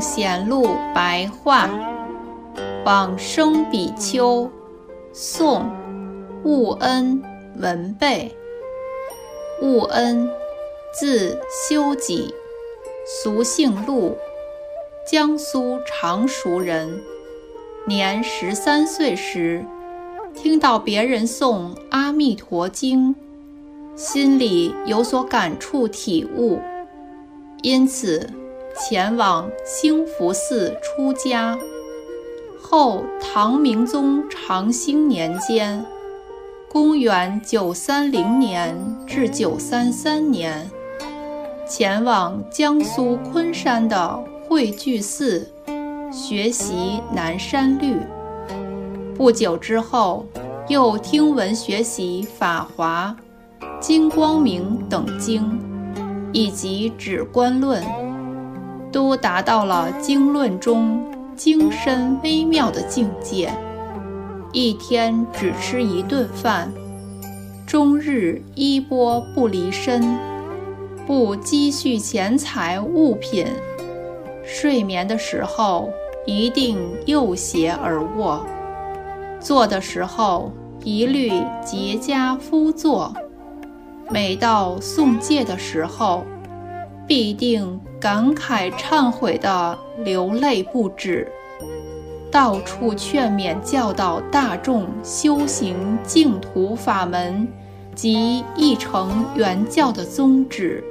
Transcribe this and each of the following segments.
显录白话，往生比丘，宋，悟恩文备。悟恩，字修己，俗姓陆，江苏常熟人。年十三岁时，听到别人诵《阿弥陀经》，心里有所感触体悟，因此。前往兴福寺出家，后唐明宗长兴年间（公元930年至933年），前往江苏昆山的慧聚寺学习南山律。不久之后，又听闻学习《法华》《金光明》等经，以及《止观论》。都达到了经论中精深微妙的境界，一天只吃一顿饭，终日衣钵不离身，不积蓄钱财物品，睡眠的时候一定右胁而卧，坐的时候一律结跏趺坐，每到诵戒的时候。必定感慨忏悔的流泪不止，到处劝勉教导大众修行净土法门及一成圆教的宗旨。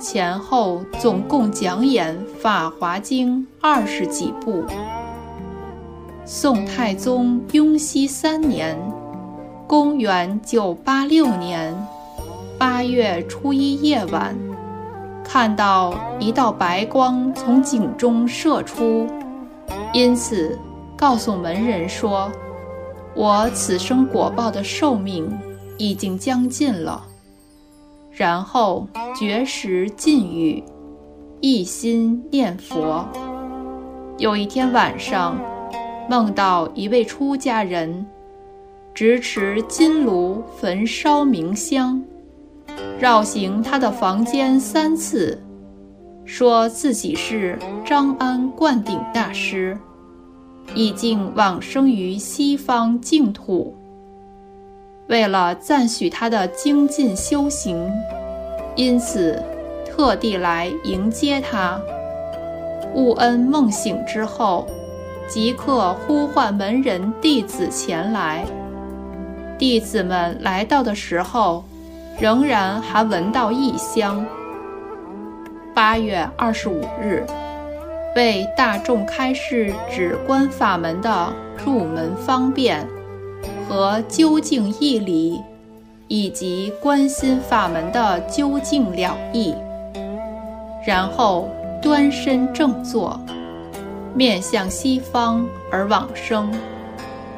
前后总共讲演《法华经》二十几部。宋太宗雍熙三年（公元986年）八月初一夜晚。看到一道白光从井中射出，因此告诉门人说：“我此生果报的寿命已经将近了。”然后绝食禁欲，一心念佛。有一天晚上，梦到一位出家人，执持金炉焚烧明香。绕行他的房间三次，说自己是张安灌顶大师，已经往生于西方净土。为了赞许他的精进修行，因此特地来迎接他。悟恩梦醒之后，即刻呼唤门人弟子前来。弟子们来到的时候。仍然还闻到异香。八月二十五日，为大众开示止观法门的入门方便和究竟义理，以及观心法门的究竟了义。然后端身正坐，面向西方而往生，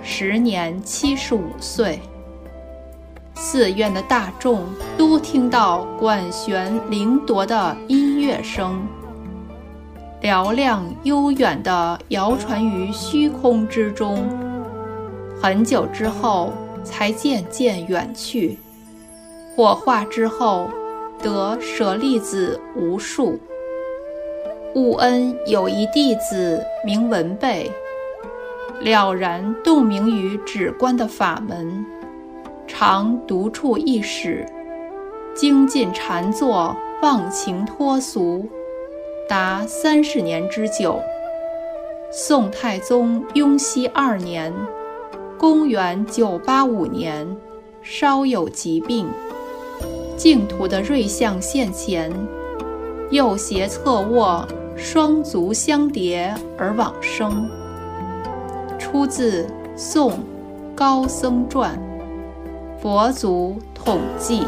时年七十五岁。寺院的大众都听到管弦铃铎的音乐声，嘹亮悠远地遥传于虚空之中。很久之后，才渐渐远去。火化之后，得舍利子无数。悟恩有一弟子名文备，了然洞明于止观的法门。常独处一室，精进禅坐，忘情脱俗，达三十年之久。宋太宗雍熙二年（公元985年），稍有疾病，净土的瑞相现前，右胁侧卧，双足相叠而往生。出自《宋高僧传》。佛祖统计。